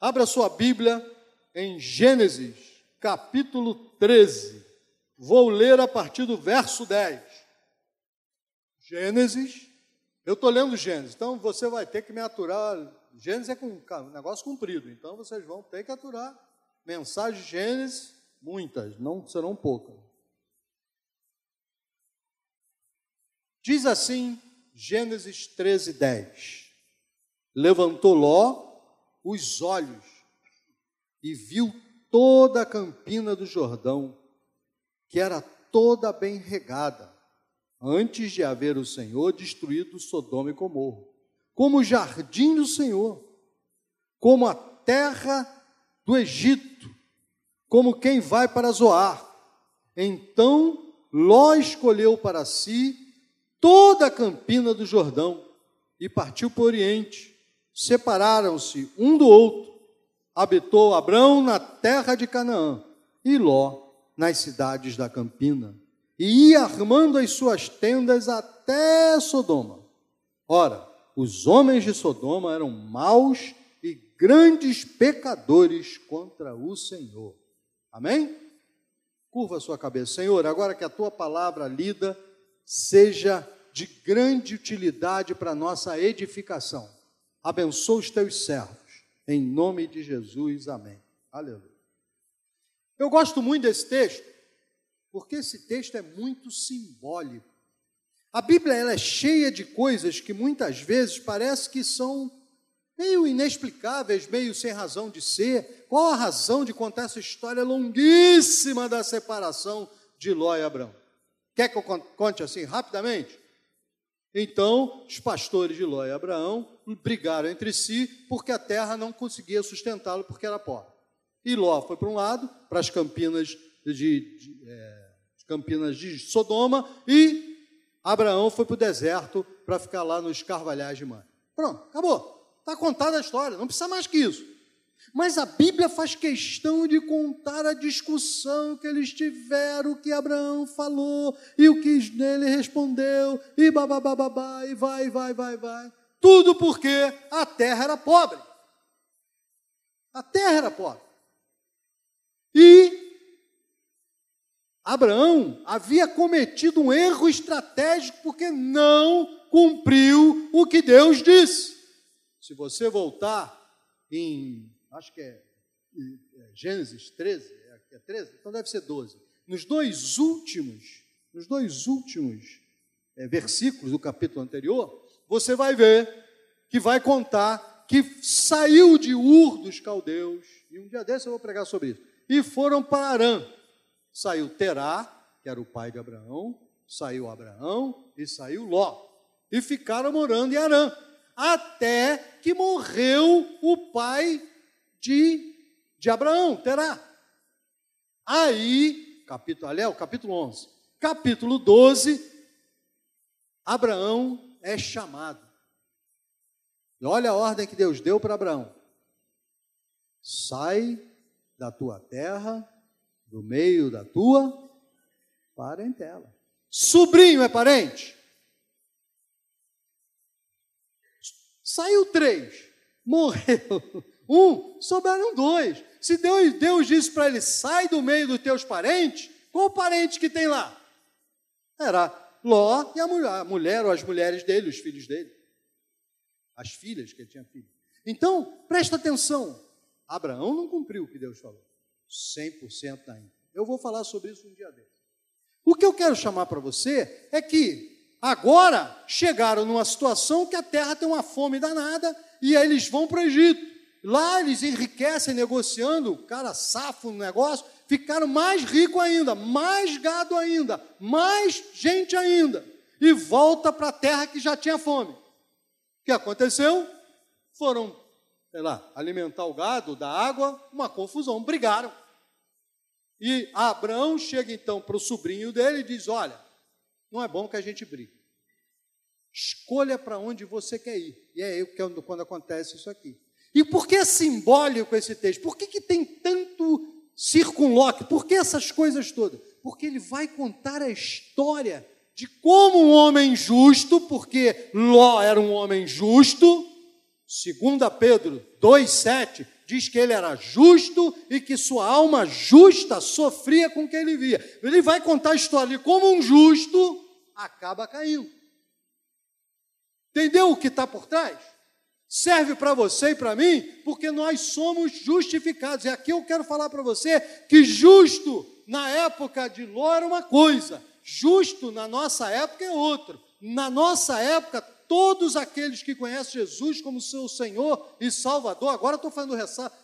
Abra sua Bíblia em Gênesis, capítulo 13. Vou ler a partir do verso 10. Gênesis, eu estou lendo Gênesis, então você vai ter que me aturar. Gênesis é um negócio comprido, então vocês vão ter que aturar. Mensagem de Gênesis, muitas, não serão poucas. Diz assim, Gênesis 13, 10. Levantou Ló os olhos e viu toda a campina do Jordão, que era toda bem regada, antes de haver o Senhor destruído Sodoma e Gomorra, como o jardim do Senhor, como a terra do Egito, como quem vai para Zoar. Então Ló escolheu para si toda a campina do Jordão e partiu para o Oriente separaram-se um do outro. Habitou Abrão na terra de Canaã e Ló nas cidades da Campina, e ia armando as suas tendas até Sodoma. Ora, os homens de Sodoma eram maus e grandes pecadores contra o Senhor. Amém? Curva sua cabeça, Senhor, agora que a tua palavra lida seja de grande utilidade para a nossa edificação abençoa os teus servos. Em nome de Jesus, amém. Aleluia. Eu gosto muito desse texto, porque esse texto é muito simbólico. A Bíblia ela é cheia de coisas que muitas vezes parece que são meio inexplicáveis, meio sem razão de ser. Qual a razão de contar essa história longuíssima da separação de Ló e Abraão? Quer que eu conte assim rapidamente? Então, os pastores de Ló e Abraão brigaram entre si porque a terra não conseguia sustentá-lo porque era pobre. E Ló foi para um lado, para as campinas de, de é, campinas de Sodoma, e Abraão foi para o deserto para ficar lá nos carvalhais de mãe. Pronto, acabou. Está contada a história, não precisa mais que isso. Mas a Bíblia faz questão de contar a discussão que eles tiveram, o que Abraão falou, e o que ele respondeu, e babá, e vai, vai, vai, vai. Tudo porque a terra era pobre. A terra era pobre. E Abraão havia cometido um erro estratégico porque não cumpriu o que Deus disse. Se você voltar em acho que é, é Gênesis 13, é, é 13? Então deve ser 12. Nos dois últimos, nos dois últimos é, versículos do capítulo anterior, você vai ver que vai contar que saiu de Ur dos caldeus, e um dia desse eu vou pregar sobre isso, e foram para Arã. Saiu Terá, que era o pai de Abraão, saiu Abraão e saiu Ló. E ficaram morando em Arã, até que morreu o pai de, de Abraão, terá. Aí, capítulo, ali é capítulo 11. Capítulo 12, Abraão é chamado. E olha a ordem que Deus deu para Abraão: sai da tua terra, do meio da tua parentela. Sobrinho é parente? Saiu três, morreu. Um, sobraram dois. Se Deus, Deus disse para ele, sai do meio dos teus parentes, qual parente que tem lá? Era Ló e a mulher, a mulher ou as mulheres dele, os filhos dele. As filhas que ele tinha filho. Então, presta atenção. Abraão não cumpriu o que Deus falou. 100% ainda. Eu vou falar sobre isso um dia desse. O que eu quero chamar para você é que agora chegaram numa situação que a terra tem uma fome danada e aí eles vão para o Egito. Lá eles enriquecem negociando, o cara safo no negócio, ficaram mais rico ainda, mais gado ainda, mais gente ainda. E volta para a terra que já tinha fome. O que aconteceu? Foram, sei lá, alimentar o gado, da água, uma confusão, brigaram. E Abraão chega então para o sobrinho dele e diz: Olha, não é bom que a gente brigue. Escolha para onde você quer ir. E é quando acontece isso aqui. E por que é simbólico esse texto? Por que, que tem tanto circunloque? Por que essas coisas todas? Porque ele vai contar a história de como um homem justo, porque Ló era um homem justo, segundo Pedro 2,7, diz que ele era justo e que sua alma justa sofria com o que ele via. Ele vai contar a história de como um justo acaba caindo. Entendeu o que está por trás? Serve para você e para mim, porque nós somos justificados. E aqui eu quero falar para você que justo na época de Ló era uma coisa, justo na nossa época é outro. Na nossa época, todos aqueles que conhecem Jesus como seu Senhor e Salvador, agora estou fazendo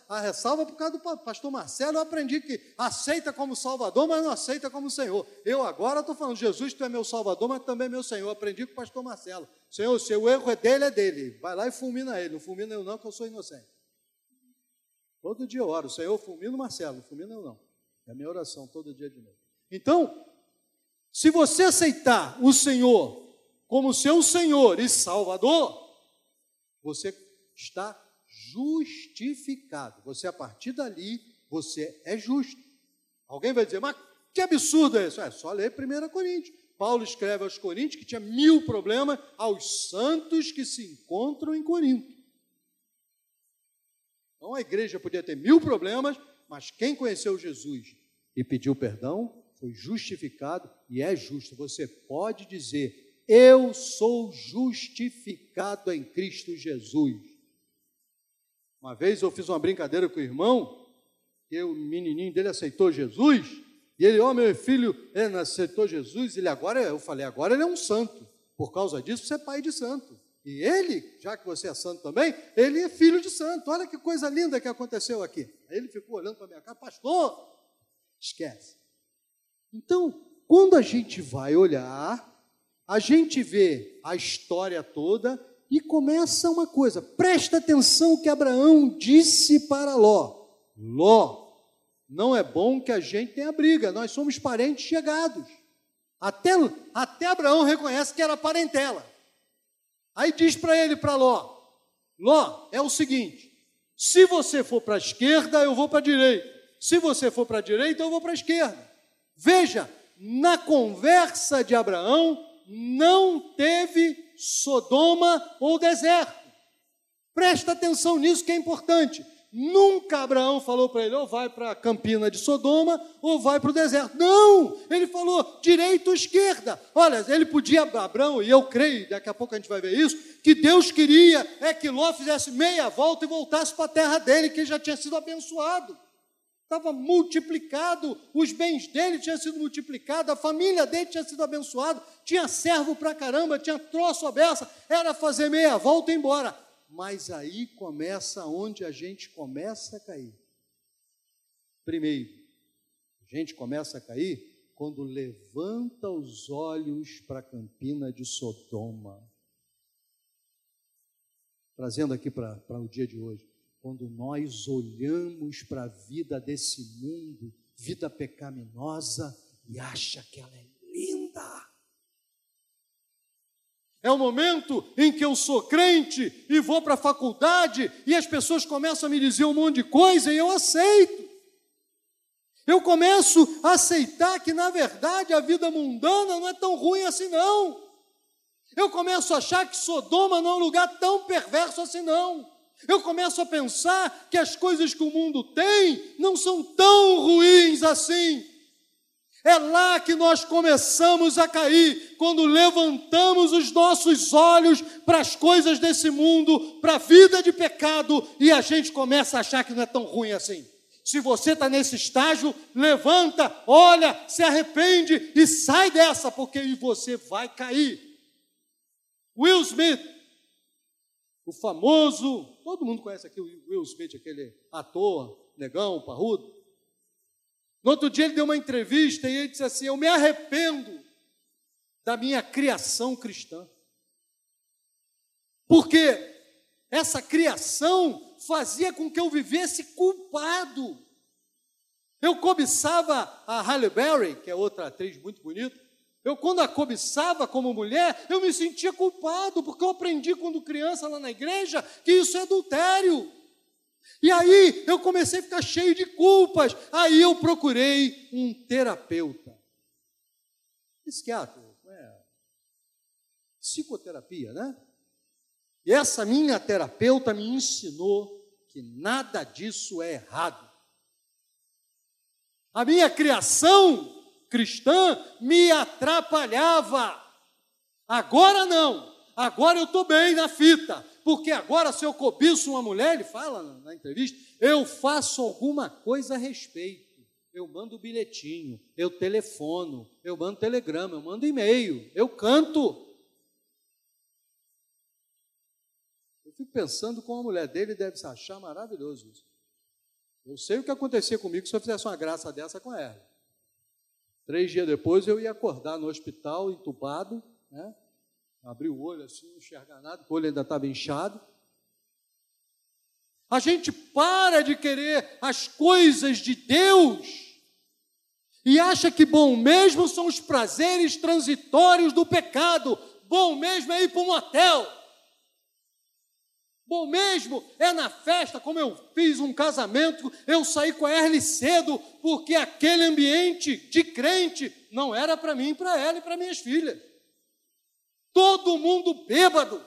a ressalva por causa do pastor Marcelo, eu aprendi que aceita como Salvador, mas não aceita como Senhor. Eu agora estou falando, Jesus, tu é meu Salvador, mas também é meu Senhor. Aprendi com o pastor Marcelo. Senhor, se o erro é dele, é dele. Vai lá e fulmina ele. Não fulmina eu não, que eu sou inocente. Todo dia eu oro, Senhor, fulmina o Marcelo, não fulmina eu não. É a minha oração todo dia de novo. Então, se você aceitar o Senhor como seu Senhor e Salvador, você está justificado. Você, a partir dali, você é justo. Alguém vai dizer, mas que absurdo é isso? É só ler 1 Coríntios. Paulo escreve aos Coríntios que tinha mil problemas aos santos que se encontram em Corinto. Então a igreja podia ter mil problemas, mas quem conheceu Jesus e pediu perdão foi justificado e é justo. Você pode dizer: eu sou justificado em Cristo Jesus. Uma vez eu fiz uma brincadeira com o irmão, que o menininho dele aceitou Jesus, e ele, ó, oh, meu filho, ele aceitou Jesus, ele agora, eu falei, agora ele é um santo. Por causa disso, você é pai de santo. E ele, já que você é santo também, ele é filho de santo. Olha que coisa linda que aconteceu aqui. Aí ele ficou olhando para minha cara, pastor, esquece. Então, quando a gente vai olhar a gente vê a história toda e começa uma coisa. Presta atenção o que Abraão disse para Ló. Ló, não é bom que a gente tenha briga, nós somos parentes chegados. Até, até Abraão reconhece que era parentela. Aí diz para ele, para Ló: Ló, é o seguinte: se você for para a esquerda, eu vou para a direita. Se você for para a direita, eu vou para a esquerda. Veja, na conversa de Abraão, não teve Sodoma ou deserto. Presta atenção nisso que é importante. Nunca Abraão falou para ele, ou vai para a campina de Sodoma, ou vai para o deserto. Não! Ele falou direita ou esquerda. Olha, ele podia, Abraão, e eu creio, daqui a pouco a gente vai ver isso, que Deus queria é que Ló fizesse meia volta e voltasse para a terra dele, que ele já tinha sido abençoado estava multiplicado, os bens dele tinham sido multiplicados, a família dele tinha sido abençoada, tinha servo para caramba, tinha troço aberta, era fazer meia volta e embora. Mas aí começa onde a gente começa a cair. Primeiro, a gente começa a cair quando levanta os olhos para a campina de Sodoma. Trazendo aqui para o dia de hoje quando nós olhamos para a vida desse mundo, vida pecaminosa, e acha que ela é linda. É o momento em que eu sou crente e vou para a faculdade e as pessoas começam a me dizer um monte de coisa e eu aceito. Eu começo a aceitar que, na verdade, a vida mundana não é tão ruim assim, não. Eu começo a achar que Sodoma não é um lugar tão perverso assim, não. Eu começo a pensar que as coisas que o mundo tem não são tão ruins assim. É lá que nós começamos a cair, quando levantamos os nossos olhos para as coisas desse mundo, para a vida de pecado, e a gente começa a achar que não é tão ruim assim. Se você está nesse estágio, levanta, olha, se arrepende e sai dessa, porque você vai cair. Will Smith, o famoso Todo mundo conhece aqui o Will Smith, aquele ator, negão, parrudo. No outro dia ele deu uma entrevista e ele disse assim: Eu me arrependo da minha criação cristã. Porque essa criação fazia com que eu vivesse culpado. Eu cobiçava a Halle Berry, que é outra atriz muito bonita, eu, quando a cobiçava como mulher, eu me sentia culpado, porque eu aprendi quando criança lá na igreja que isso é adultério. E aí eu comecei a ficar cheio de culpas. Aí eu procurei um terapeuta. Psiquiatra, é, psicoterapia, né? E essa minha terapeuta me ensinou que nada disso é errado. A minha criação cristã me atrapalhava. Agora não. Agora eu estou bem na fita. Porque agora, se eu cobiço uma mulher, ele fala na entrevista, eu faço alguma coisa a respeito. Eu mando bilhetinho, eu telefono, eu mando telegrama, eu mando e-mail, eu canto. Eu fico pensando como a mulher dele deve se achar maravilhoso isso. Eu sei o que acontecia comigo se eu fizesse uma graça dessa com ela. Três dias depois eu ia acordar no hospital, entubado, né? abri o olho assim, não enxergar nada, o olho ainda estava inchado. A gente para de querer as coisas de Deus e acha que bom mesmo são os prazeres transitórios do pecado, bom mesmo é ir para um motel. Bom mesmo é na festa, como eu fiz um casamento, eu saí com a Erle cedo, porque aquele ambiente de crente não era para mim, para ela e para minhas filhas. Todo mundo bêbado.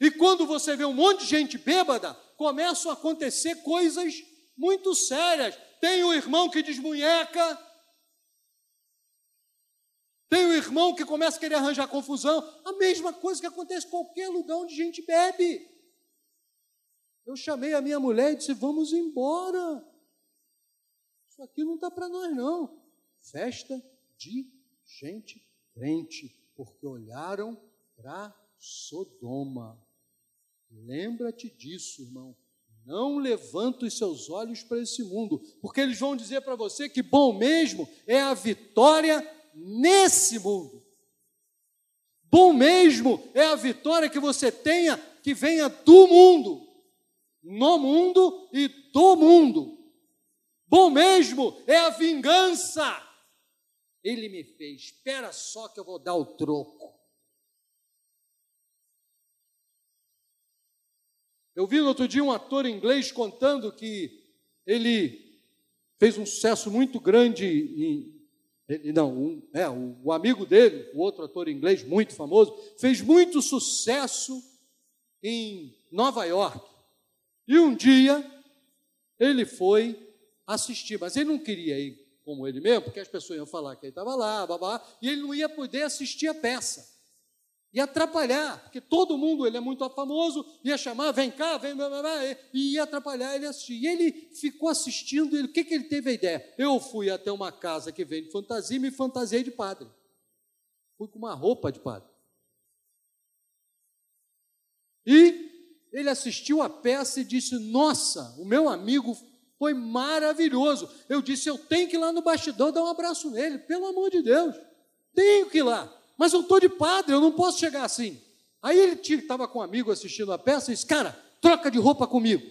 E quando você vê um monte de gente bêbada, começam a acontecer coisas muito sérias. Tem o irmão que desmunheca, tem o irmão que começa a querer arranjar confusão. A mesma coisa que acontece em qualquer lugar onde gente bebe. Eu chamei a minha mulher e disse: Vamos embora. Isso aqui não está para nós, não. Festa de gente crente, porque olharam para Sodoma. Lembra-te disso, irmão. Não levanta os seus olhos para esse mundo, porque eles vão dizer para você que bom mesmo é a vitória nesse mundo. Bom mesmo é a vitória que você tenha, que venha do mundo, no mundo e do mundo. Bom mesmo é a vingança. Ele me fez, espera só que eu vou dar o troco. Eu vi no outro dia um ator inglês contando que ele fez um sucesso muito grande ele, não, um, é, o, o amigo dele, o outro ator inglês muito famoso, fez muito sucesso em Nova York. E um dia ele foi assistir, mas ele não queria ir como ele mesmo, porque as pessoas iam falar que ele estava lá, babá, e ele não ia poder assistir a peça ia atrapalhar, porque todo mundo, ele é muito famoso, ia chamar, vem cá, vem, blá, blá, blá, e ia atrapalhar ele assistir. E ele ficou assistindo, ele, o que, que ele teve a ideia? Eu fui até uma casa que vende fantasia e me fantasiei de padre. Fui com uma roupa de padre. E ele assistiu a peça e disse: Nossa, o meu amigo foi maravilhoso. Eu disse: Eu tenho que ir lá no bastidor dar um abraço nele, pelo amor de Deus. Tenho que ir lá. Mas eu estou de padre, eu não posso chegar assim. Aí ele estava com um amigo assistindo a peça e disse: Cara, troca de roupa comigo.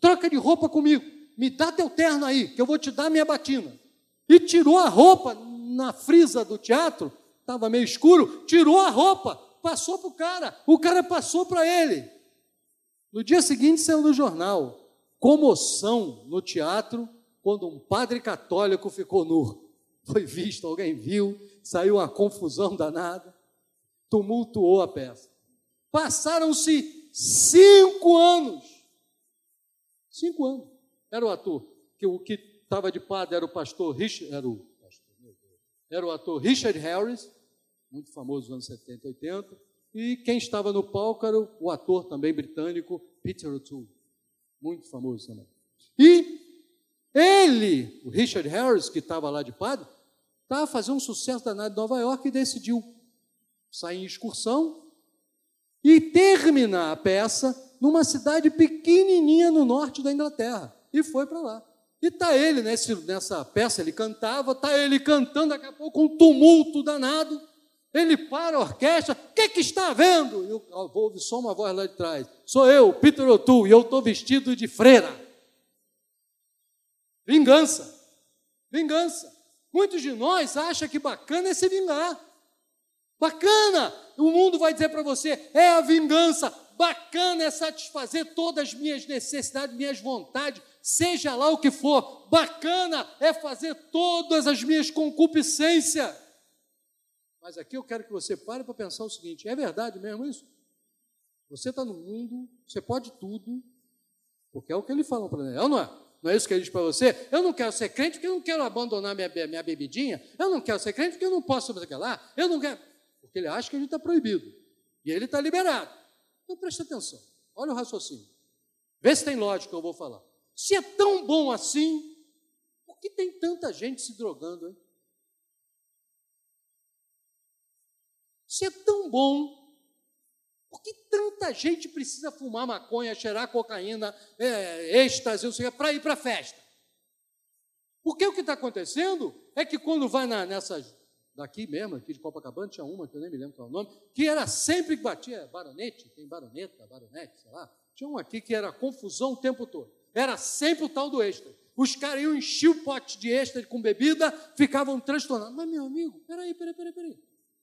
Troca de roupa comigo. Me dá teu terno aí, que eu vou te dar minha batina. E tirou a roupa na frisa do teatro, estava meio escuro, tirou a roupa, passou para o cara. O cara passou para ele. No dia seguinte saiu no jornal: comoção no teatro quando um padre católico ficou nu. Foi visto, alguém viu, saiu uma confusão danada, tumultuou a peça. Passaram-se cinco anos. Cinco anos. Era o ator, que o que estava de padre era o pastor Richard, era o, era o ator Richard Harris, muito famoso nos anos 70 e 80, e quem estava no palco era o, o ator também britânico Peter O'Toole, muito famoso também. E ele, o Richard Harris, que estava lá de padre, estava fazendo um sucesso danado em Nova York e decidiu sair em excursão e terminar a peça numa cidade pequenininha no norte da Inglaterra. E foi para lá. E está ele nesse, nessa peça, ele cantava, está ele cantando, daqui a pouco um tumulto danado. Ele para a orquestra, o que, que está vendo? E eu vou ouvir só uma voz lá de trás. Sou eu, Peter O'Toole, e eu estou vestido de freira. Vingança. Vingança. Muitos de nós acham que bacana é se vingar. Bacana! O mundo vai dizer para você: é a vingança. Bacana é satisfazer todas as minhas necessidades, minhas vontades, seja lá o que for. Bacana é fazer todas as minhas concupiscências. Mas aqui eu quero que você pare para pensar o seguinte: é verdade mesmo isso? Você está no mundo, você pode tudo, porque é o que ele fala para ele, é não é? Não é isso que ele diz para você? Eu não quero ser crente porque eu não quero abandonar minha, minha bebidinha. Eu não quero ser crente porque eu não posso fazer lá. Eu não quero. Porque ele acha que ele está proibido. E ele está liberado. Então preste atenção. Olha o raciocínio. Vê se tem lógica que eu vou falar. Se é tão bom assim, por que tem tanta gente se drogando, hein? Se é tão bom, por que tanta gente precisa fumar maconha, cheirar cocaína, é, êxtase, para ir para festa? Porque o que está acontecendo é que quando vai na, nessas, daqui mesmo, aqui de Copacabana, tinha uma, que eu nem me lembro qual é o nome, que era sempre que batia, baronete, tem baroneta, baronete, sei lá, tinha um aqui que era confusão o tempo todo. Era sempre o tal do êxtase. Os caras iam encher o pote de êxtase com bebida, ficavam transtornados. Mas, meu amigo, peraí, peraí, peraí, peraí.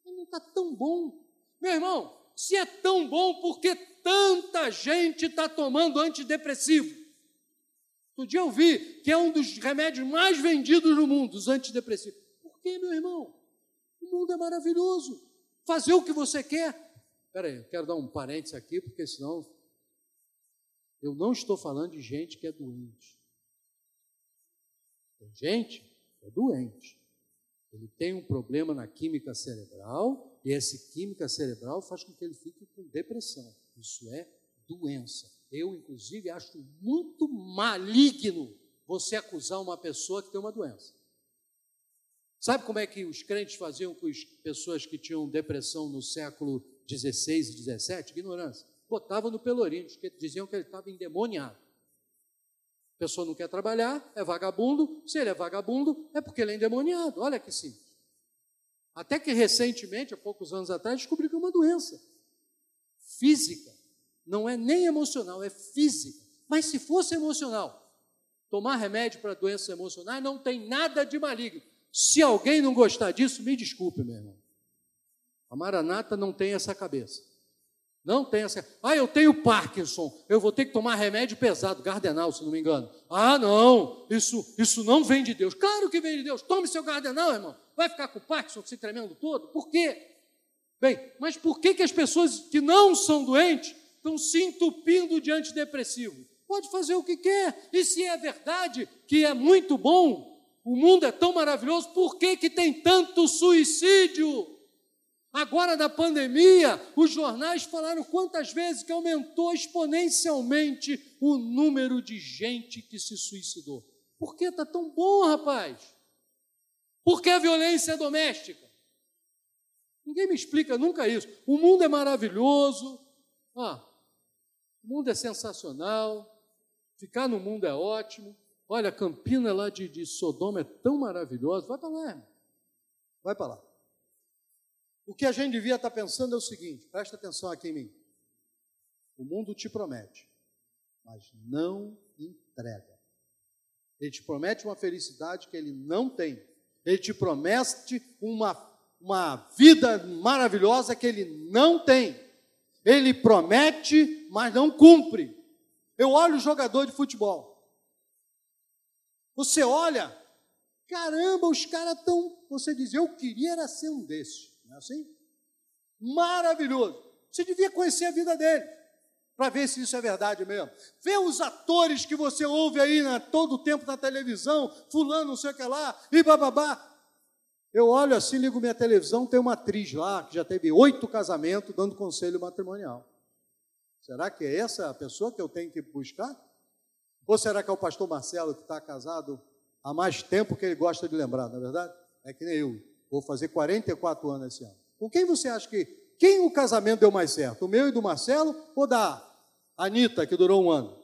Não está tão bom. Meu irmão, se é tão bom, por que tanta gente está tomando antidepressivo? Outro dia eu vi que é um dos remédios mais vendidos no mundo, os antidepressivos. Por que, meu irmão? O mundo é maravilhoso. Fazer o que você quer. Espera aí, eu quero dar um parênteses aqui, porque senão eu não estou falando de gente que é doente. Tem gente que é doente. Ele tem um problema na química cerebral e essa química cerebral faz com que ele fique com depressão. Isso é doença. Eu, inclusive, acho muito maligno você acusar uma pessoa que tem uma doença. Sabe como é que os crentes faziam com as pessoas que tinham depressão no século XVI e XVII? Ignorância. Botavam no pelourinho, diziam que ele estava endemoniado. A pessoa não quer trabalhar, é vagabundo. Se ele é vagabundo, é porque ele é endemoniado. Olha que simples. Até que recentemente, há poucos anos atrás, descobri que é uma doença física. Não é nem emocional, é física. Mas se fosse emocional, tomar remédio para doenças emocionais não tem nada de maligno. Se alguém não gostar disso, me desculpe, meu irmão. A Maranata não tem essa cabeça. Não tem essa. Ah, eu tenho Parkinson, eu vou ter que tomar remédio pesado, Gardenal, se não me engano. Ah, não, isso, isso não vem de Deus. Claro que vem de Deus. Tome seu Gardenal, irmão. Vai ficar com Parkinson se tremendo todo? Por quê? Bem, mas por que, que as pessoas que não são doentes estão se entupindo de antidepressivo? Pode fazer o que quer. E se é verdade que é muito bom, o mundo é tão maravilhoso, por que, que tem tanto suicídio? Agora, na pandemia, os jornais falaram quantas vezes que aumentou exponencialmente o número de gente que se suicidou. Por que está tão bom, rapaz? Por que a violência doméstica? Ninguém me explica nunca isso. O mundo é maravilhoso, ah, o mundo é sensacional, ficar no mundo é ótimo. Olha, a Campina lá de, de Sodoma é tão maravilhosa. Vai para lá, irmão. Vai para lá. O que a gente devia estar pensando é o seguinte: presta atenção aqui em mim. O mundo te promete, mas não entrega. Ele te promete uma felicidade que ele não tem. Ele te promete uma, uma vida maravilhosa que ele não tem. Ele promete, mas não cumpre. Eu olho o jogador de futebol. Você olha, caramba, os caras estão. Você diz, eu queria ser um desses. Não é assim? Maravilhoso. Você devia conhecer a vida dele para ver se isso é verdade mesmo. Vê os atores que você ouve aí na, todo o tempo na televisão, fulano, não sei o que lá, e bababá. Eu olho assim, ligo minha televisão, tem uma atriz lá que já teve oito casamentos dando conselho matrimonial. Será que é essa a pessoa que eu tenho que buscar? Ou será que é o pastor Marcelo que está casado há mais tempo que ele gosta de lembrar, não é verdade? É que nem eu. Vou fazer 44 anos esse ano. Com quem você acha que. Quem o casamento deu mais certo? O meu e do Marcelo ou da Anitta, que durou um ano?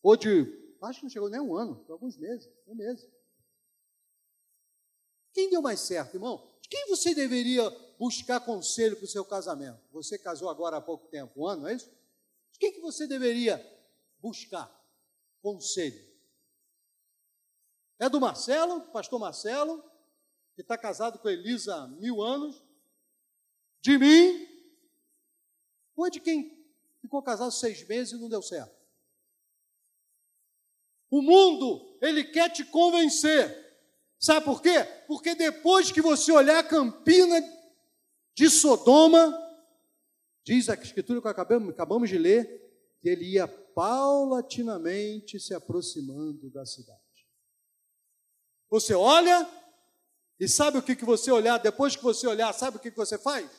Ou de. Acho que não chegou nem um ano, alguns meses, um mês. Quem deu mais certo, irmão? De quem você deveria buscar conselho para o seu casamento? Você casou agora há pouco tempo, um ano, não é isso? De quem que você deveria buscar conselho? É do Marcelo, pastor Marcelo, que está casado com Elisa há mil anos? De mim? Ou é de quem ficou casado seis meses e não deu certo? O mundo, ele quer te convencer Sabe por quê? Porque depois que você olhar a Campina de Sodoma, Diz a escritura que acabamos, acabamos de ler que ele ia paulatinamente se aproximando da cidade. Você olha e sabe o que, que você olhar? Depois que você olhar, sabe o que, que você faz?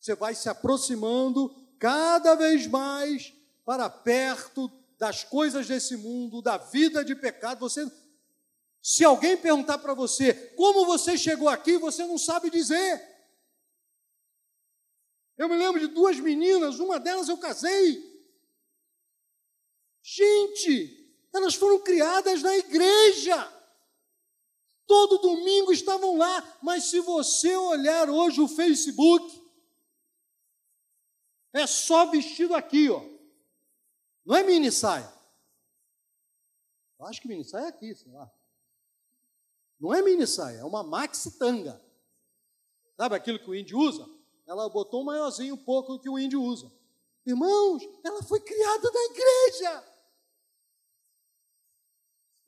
Você vai se aproximando cada vez mais para perto das coisas desse mundo, da vida de pecado. Você, se alguém perguntar para você como você chegou aqui, você não sabe dizer. Eu me lembro de duas meninas, uma delas eu casei. Gente, elas foram criadas na igreja. Todo domingo estavam lá, mas se você olhar hoje o Facebook, é só vestido aqui, ó. Não é mini saia. Eu acho que mini saia é aqui, sei lá. Não é mini saia, é uma maxi tanga. Sabe aquilo que o índio usa? ela botou um maiorzinho um pouco do que o índio usa. Irmãos, ela foi criada na igreja.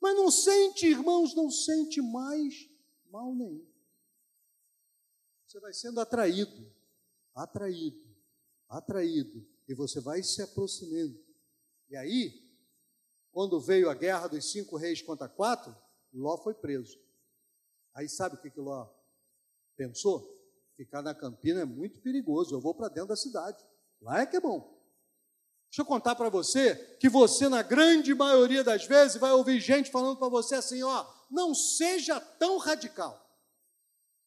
Mas não sente, irmãos, não sente mais mal nenhum. Você vai sendo atraído, atraído, atraído, e você vai se aproximando. E aí, quando veio a guerra dos cinco reis contra quatro, Ló foi preso. Aí sabe o que, que Ló pensou? Ficar na campina é muito perigoso. Eu vou para dentro da cidade. Lá é que é bom. Deixa eu contar para você que você, na grande maioria das vezes, vai ouvir gente falando para você assim: ó, não seja tão radical.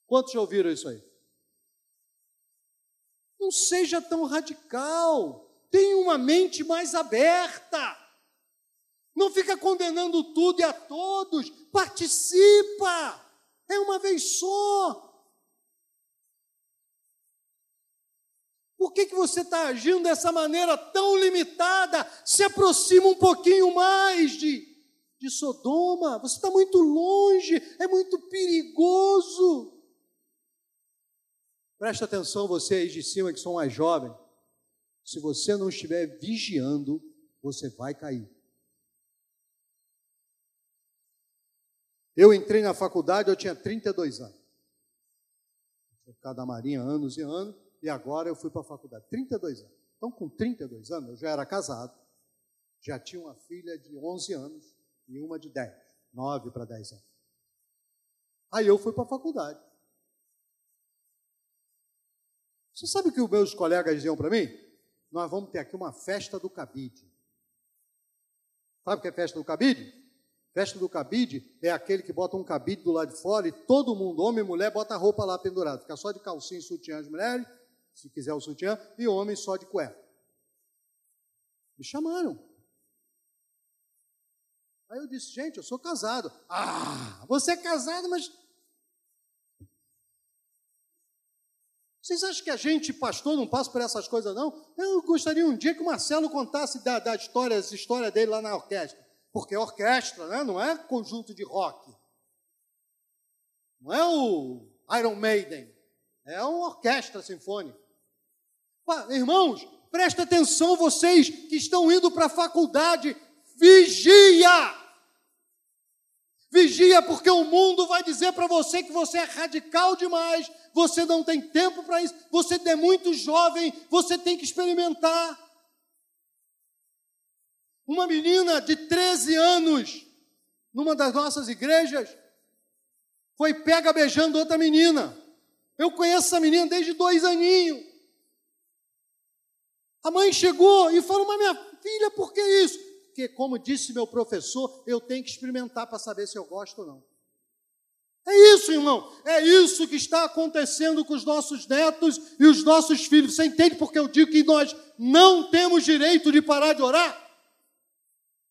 Quantos já ouviram isso aí? Não seja tão radical. Tenha uma mente mais aberta. Não fica condenando tudo e a todos. Participa. É uma vez só. Por que, que você está agindo dessa maneira tão limitada? Se aproxima um pouquinho mais de, de Sodoma. Você está muito longe, é muito perigoso. Presta atenção, vocês de cima que são mais jovens. Se você não estiver vigiando, você vai cair. Eu entrei na faculdade, eu tinha 32 anos. Tinha ficado na Marinha anos e anos e agora eu fui para a faculdade. 32 anos. Então, com 32 anos, eu já era casado, já tinha uma filha de 11 anos e uma de 10, 9 para 10 anos. Aí eu fui para a faculdade. Você sabe o que os meus colegas diziam para mim? Nós vamos ter aqui uma festa do cabide. Sabe o que é festa do cabide? Festa do cabide é aquele que bota um cabide do lado de fora e todo mundo, homem e mulher, bota a roupa lá pendurada. Fica só de calcinha e sutiã as mulheres se quiser o sutiã, e homem só de cueca. Me chamaram. Aí eu disse, gente, eu sou casado. Ah, você é casado, mas. Vocês acham que a gente, pastor, não passa por essas coisas, não? Eu gostaria um dia que o Marcelo contasse da, da história, dele lá na orquestra. Porque é orquestra, né? não é conjunto de rock. Não é o Iron Maiden. É uma orquestra sinfônica. Irmãos, presta atenção, vocês que estão indo para a faculdade, vigia! Vigia, porque o mundo vai dizer para você que você é radical demais, você não tem tempo para isso, você é muito jovem, você tem que experimentar. Uma menina de 13 anos, numa das nossas igrejas, foi pega beijando outra menina. Eu conheço essa menina desde dois aninhos. A mãe chegou e falou: Mas minha filha, por que isso? Porque, como disse meu professor, eu tenho que experimentar para saber se eu gosto ou não. É isso, irmão. É isso que está acontecendo com os nossos netos e os nossos filhos. Você entende porque eu digo que nós não temos direito de parar de orar?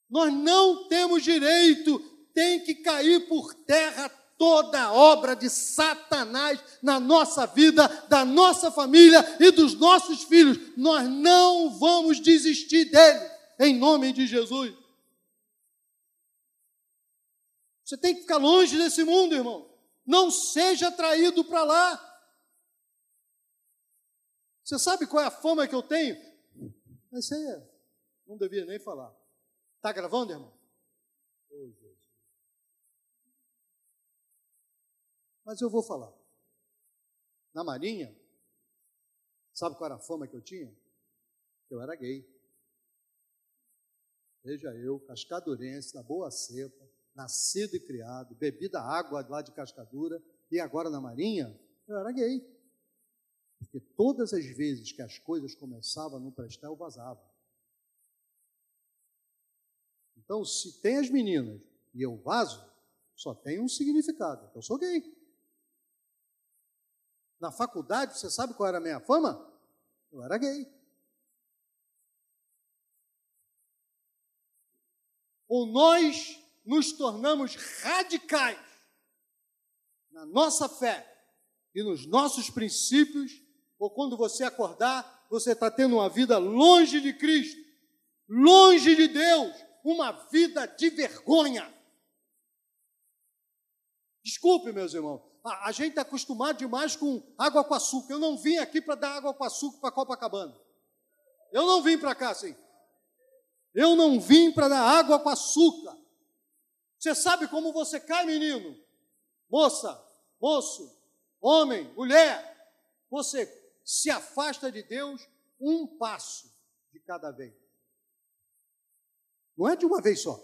Nós não temos direito. Tem que cair por terra toda obra de Satanás na nossa vida, da nossa família e dos nossos filhos. Nós não vamos desistir dele, em nome de Jesus. Você tem que ficar longe desse mundo, irmão. Não seja atraído para lá. Você sabe qual é a fama que eu tenho? Isso aí não devia nem falar. Está gravando, irmão? Oh, Mas eu vou falar. Na Marinha, Sabe qual era a fama que eu tinha? Eu era gay. Veja eu, cascadurense, da boa cepa, nascido e criado, bebi da água lá de Cascadura e agora na Marinha, eu era gay. Porque todas as vezes que as coisas começavam a não prestar, eu vazava. Então, se tem as meninas e eu vazo, só tem um significado. Eu sou gay. Na faculdade, você sabe qual era a minha fama? Eu era gay. Ou nós nos tornamos radicais na nossa fé e nos nossos princípios, ou quando você acordar, você está tendo uma vida longe de Cristo, longe de Deus, uma vida de vergonha. Desculpe, meus irmãos, a, a gente está acostumado demais com água com açúcar. Eu não vim aqui para dar água com açúcar para Copacabana. Eu não vim para cá assim. Eu não vim para dar água com açúcar. Você sabe como você cai, menino? Moça, moço, homem, mulher. Você se afasta de Deus um passo de cada vez. Não é de uma vez só.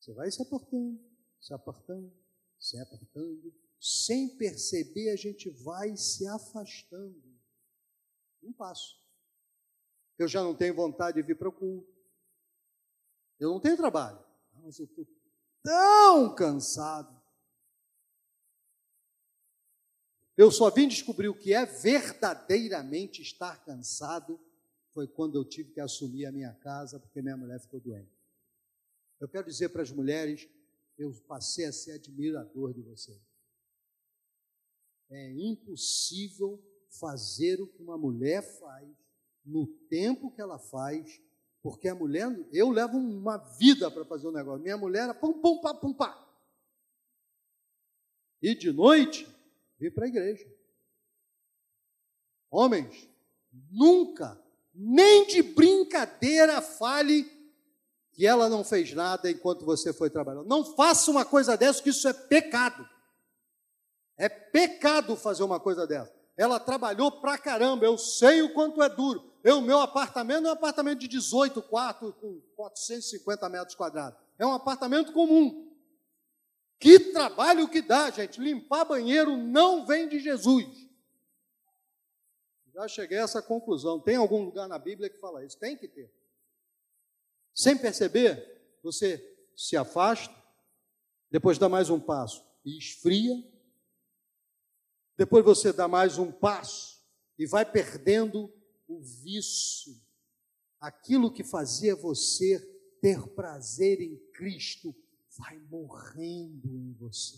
Você vai se apartando, se apartando, se apartando. Sem perceber, a gente vai se afastando. Um passo. Eu já não tenho vontade de vir para o culto. Eu não tenho trabalho. Mas eu estou tão cansado. Eu só vim descobrir o que é verdadeiramente estar cansado foi quando eu tive que assumir a minha casa porque minha mulher ficou doente. Eu quero dizer para as mulheres, eu passei a ser admirador de vocês. É impossível fazer o que uma mulher faz no tempo que ela faz porque a mulher, eu levo uma vida para fazer um negócio. Minha mulher era pum, pum, pá, pum, pá. E de noite, vim para a igreja. Homens, nunca, nem de brincadeira, fale que ela não fez nada enquanto você foi trabalhar. Não faça uma coisa dessa, que isso é pecado. É pecado fazer uma coisa dessa. Ela trabalhou pra caramba, eu sei o quanto é duro. Eu, meu apartamento é um apartamento de 18 quartos com 450 metros quadrados. É um apartamento comum. Que trabalho que dá, gente. Limpar banheiro não vem de Jesus. Já cheguei a essa conclusão. Tem algum lugar na Bíblia que fala isso? Tem que ter. Sem perceber, você se afasta, depois dá mais um passo e esfria. Depois você dá mais um passo e vai perdendo o vício, aquilo que fazia você ter prazer em Cristo, vai morrendo em você.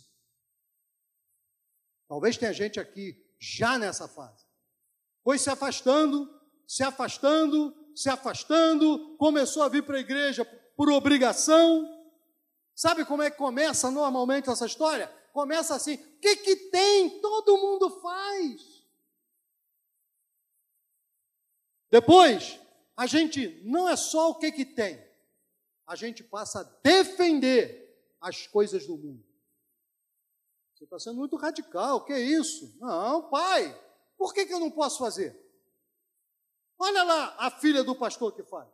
Talvez tenha gente aqui já nessa fase. Foi se afastando, se afastando, se afastando, começou a vir para a igreja por obrigação. Sabe como é que começa normalmente essa história? Começa assim: o que, que tem? Todo mundo faz. Depois, a gente não é só o que, que tem, a gente passa a defender as coisas do mundo. Você está sendo muito radical, o que é isso? Não, pai, por que, que eu não posso fazer? Olha lá a filha do pastor que faz.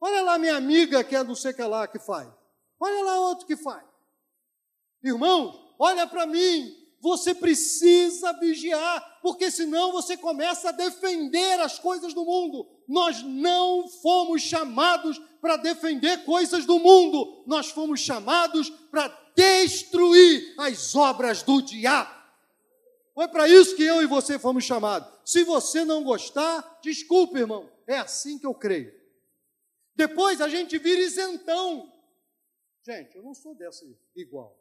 Olha lá minha amiga que é não sei o que lá que faz. Olha lá outro que faz. Irmãos, olha para mim, você precisa vigiar, porque senão você começa a defender as coisas do mundo. Nós não fomos chamados para defender coisas do mundo, nós fomos chamados para destruir as obras do diabo. Foi para isso que eu e você fomos chamados. Se você não gostar, desculpe, irmão, é assim que eu creio. Depois a gente vira isentão. Gente, eu não sou dessa igual.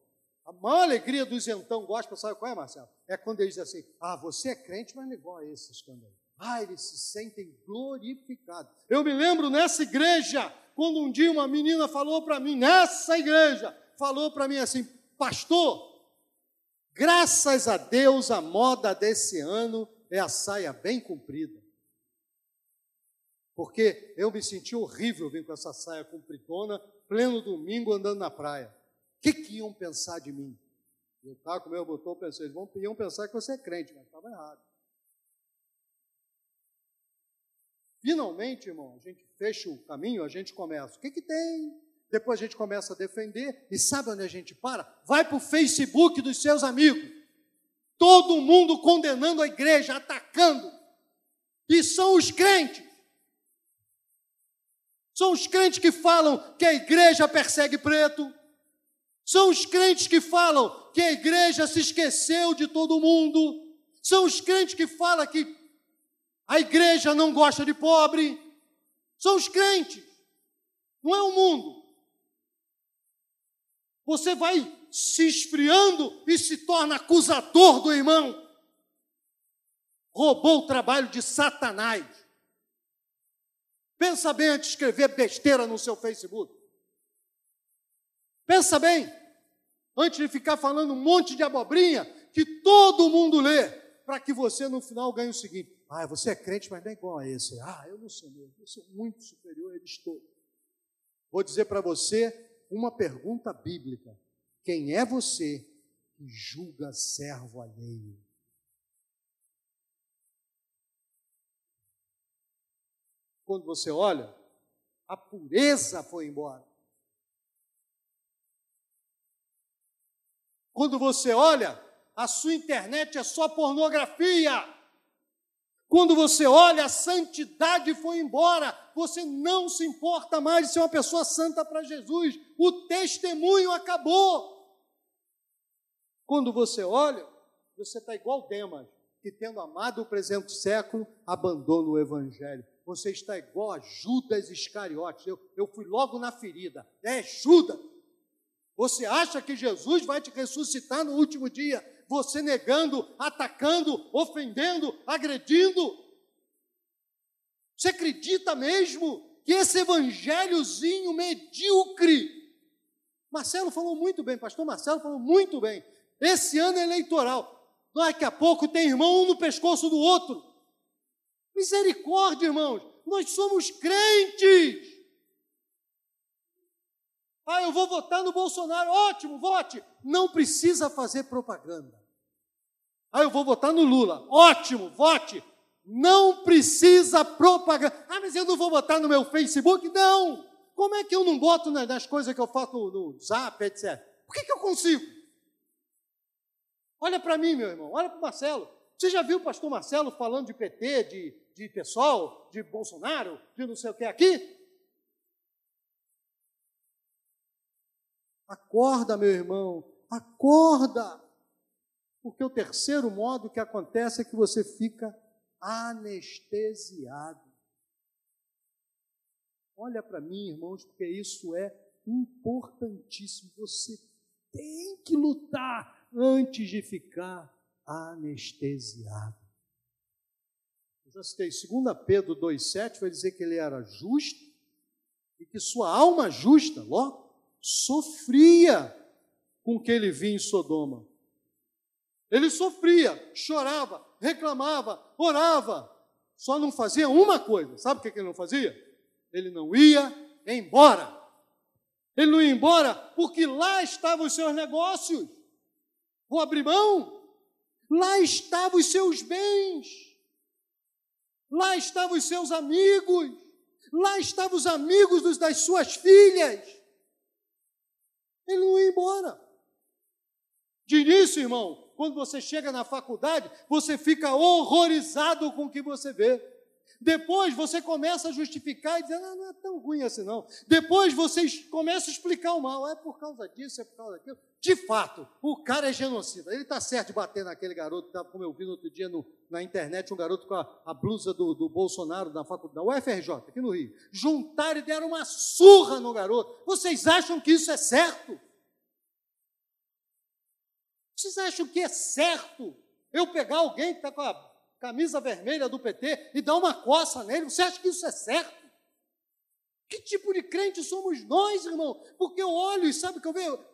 A maior alegria do isentão gospel, sabe qual é, Marcelo? É quando eles dizem assim: ah, você é crente, mas não é igual a esses também. Ah, eles se sentem glorificados. Eu me lembro nessa igreja, quando um dia uma menina falou para mim, nessa igreja, falou para mim assim: Pastor, graças a Deus a moda desse ano é a saia bem comprida. Porque eu me senti horrível vir com essa saia compridona, pleno domingo andando na praia. O que, que iam pensar de mim? Eu estava com o meu botão, pensei, eles vão, iam pensar que você é crente, mas estava errado. Finalmente, irmão, a gente fecha o caminho, a gente começa. O que, que tem? Depois a gente começa a defender. E sabe onde a gente para? Vai para o Facebook dos seus amigos. Todo mundo condenando a igreja, atacando. E são os crentes. São os crentes que falam que a igreja persegue preto. São os crentes que falam que a igreja se esqueceu de todo mundo. São os crentes que falam que a igreja não gosta de pobre. São os crentes. Não é o mundo. Você vai se esfriando e se torna acusador do irmão. Roubou o trabalho de Satanás. Pensa bem antes de escrever besteira no seu Facebook. Pensa bem, antes de ficar falando um monte de abobrinha que todo mundo lê, para que você no final ganhe o seguinte: ah, você é crente, mas não é igual a esse. Ah, eu não sou mesmo, eu sou muito superior a eles todos. Vou dizer para você uma pergunta bíblica: quem é você que julga servo alheio? Quando você olha, a pureza foi embora. Quando você olha, a sua internet é só pornografia. Quando você olha, a santidade foi embora, você não se importa mais de ser uma pessoa santa para Jesus, o testemunho acabou. Quando você olha, você está igual Demas, que tendo amado o presente século, abandona o Evangelho. Você está igual a Judas Iscariotes. Eu, eu fui logo na ferida. É Judas. Você acha que Jesus vai te ressuscitar no último dia? Você negando, atacando, ofendendo, agredindo? Você acredita mesmo que esse evangelhozinho medíocre? Marcelo falou muito bem, pastor Marcelo falou muito bem. Esse ano é eleitoral. Daqui a pouco tem irmão um no pescoço do outro. Misericórdia, irmãos. Nós somos crentes. Ah, eu vou votar no Bolsonaro. Ótimo, vote. Não precisa fazer propaganda. Ah, eu vou votar no Lula. Ótimo, vote. Não precisa propaganda. Ah, mas eu não vou votar no meu Facebook? Não. Como é que eu não boto nas coisas que eu faço no, Zap, etc? Por que, que eu consigo? Olha para mim, meu irmão, olha para o Marcelo. Você já viu o pastor Marcelo falando de PT, de, de pessoal, de Bolsonaro, de não sei o que aqui? Acorda, meu irmão, acorda. Porque o terceiro modo que acontece é que você fica anestesiado. Olha para mim, irmãos, porque isso é importantíssimo. Você tem que lutar antes de ficar anestesiado. Eu já citei, 2 Pedro 2,7 vai dizer que ele era justo e que sua alma justa, logo, sofria com o que ele via em Sodoma. Ele sofria, chorava, reclamava, orava, só não fazia uma coisa. Sabe o que ele não fazia? Ele não ia embora. Ele não ia embora porque lá estavam os seus negócios. Vou abrir mão? Lá estavam os seus bens, lá estavam os seus amigos, lá estavam os amigos das suas filhas. Ele não ia embora. De início, irmão, quando você chega na faculdade, você fica horrorizado com o que você vê. Depois você começa a justificar e dizer, ah, não é tão ruim assim não. Depois você começa a explicar o mal, é por causa disso, é por causa daquilo. De fato, o cara é genocida. Ele está certo de bater naquele garoto, tá, como eu vi no outro dia no, na internet, um garoto com a, a blusa do, do, Bolsonaro da faculdade, da UFRJ, aqui no Rio. Juntaram e deram uma surra no garoto. Vocês acham que isso é certo? Vocês acham que é certo eu pegar alguém que está com a camisa vermelha do PT e dar uma coça nele? Você acha que isso é certo? Que tipo de crente somos nós, irmão? Porque eu olho e sabe o que eu vejo?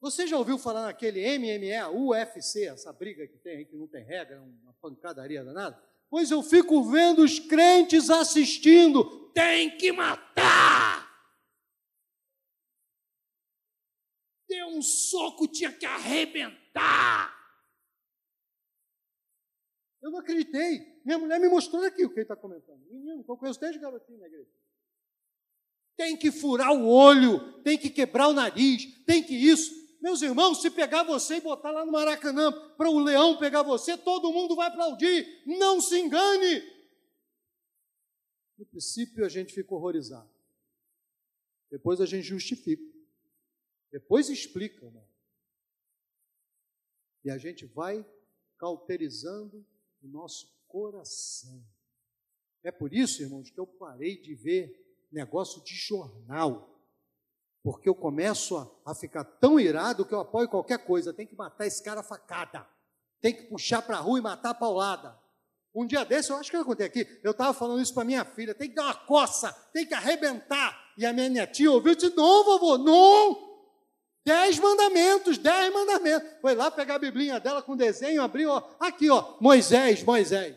Você já ouviu falar naquele MMA, UFC, essa briga que tem aí, que não tem regra, uma pancadaria danada? Pois eu fico vendo os crentes assistindo. Tem que matar! Deu um soco, tinha que arrebentar! Eu não acreditei. minha mulher me mostrou aqui o que ele está comentando. Menino, que eu conheço desde garotinho na igreja. Tem que furar o olho, tem que quebrar o nariz, tem que isso. Meus irmãos, se pegar você e botar lá no Maracanã para o leão pegar você, todo mundo vai aplaudir. Não se engane. No princípio a gente fica horrorizado. Depois a gente justifica. Depois explica, irmão. E a gente vai cauterizando o nosso coração. É por isso, irmãos, que eu parei de ver negócio de jornal porque eu começo a, a ficar tão irado que eu apoio qualquer coisa. Tem que matar esse cara facada. Tem que puxar para a rua e matar a paulada. Um dia desse, eu acho que eu contei aqui, eu estava falando isso para minha filha, tem que dar uma coça, tem que arrebentar. E a minha netinha ouviu e disse, não, vovô, não. Dez mandamentos, dez mandamentos. Foi lá pegar a biblinha dela com desenho, abriu, ó, aqui, ó, Moisés, Moisés.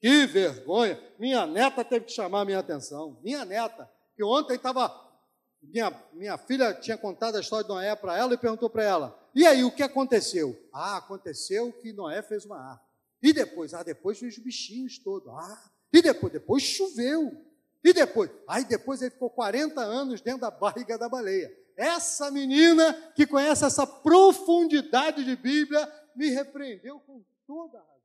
Que vergonha. Minha neta teve que chamar a minha atenção. Minha neta, que ontem estava minha, minha filha tinha contado a história de Noé para ela e perguntou para ela: e aí, o que aconteceu? Ah, aconteceu que Noé fez uma arca. E depois? Ah, depois os bichinhos todos. Ah, e depois? Depois choveu. E depois? Aí depois ele ficou 40 anos dentro da barriga da baleia. Essa menina que conhece essa profundidade de Bíblia me repreendeu com toda a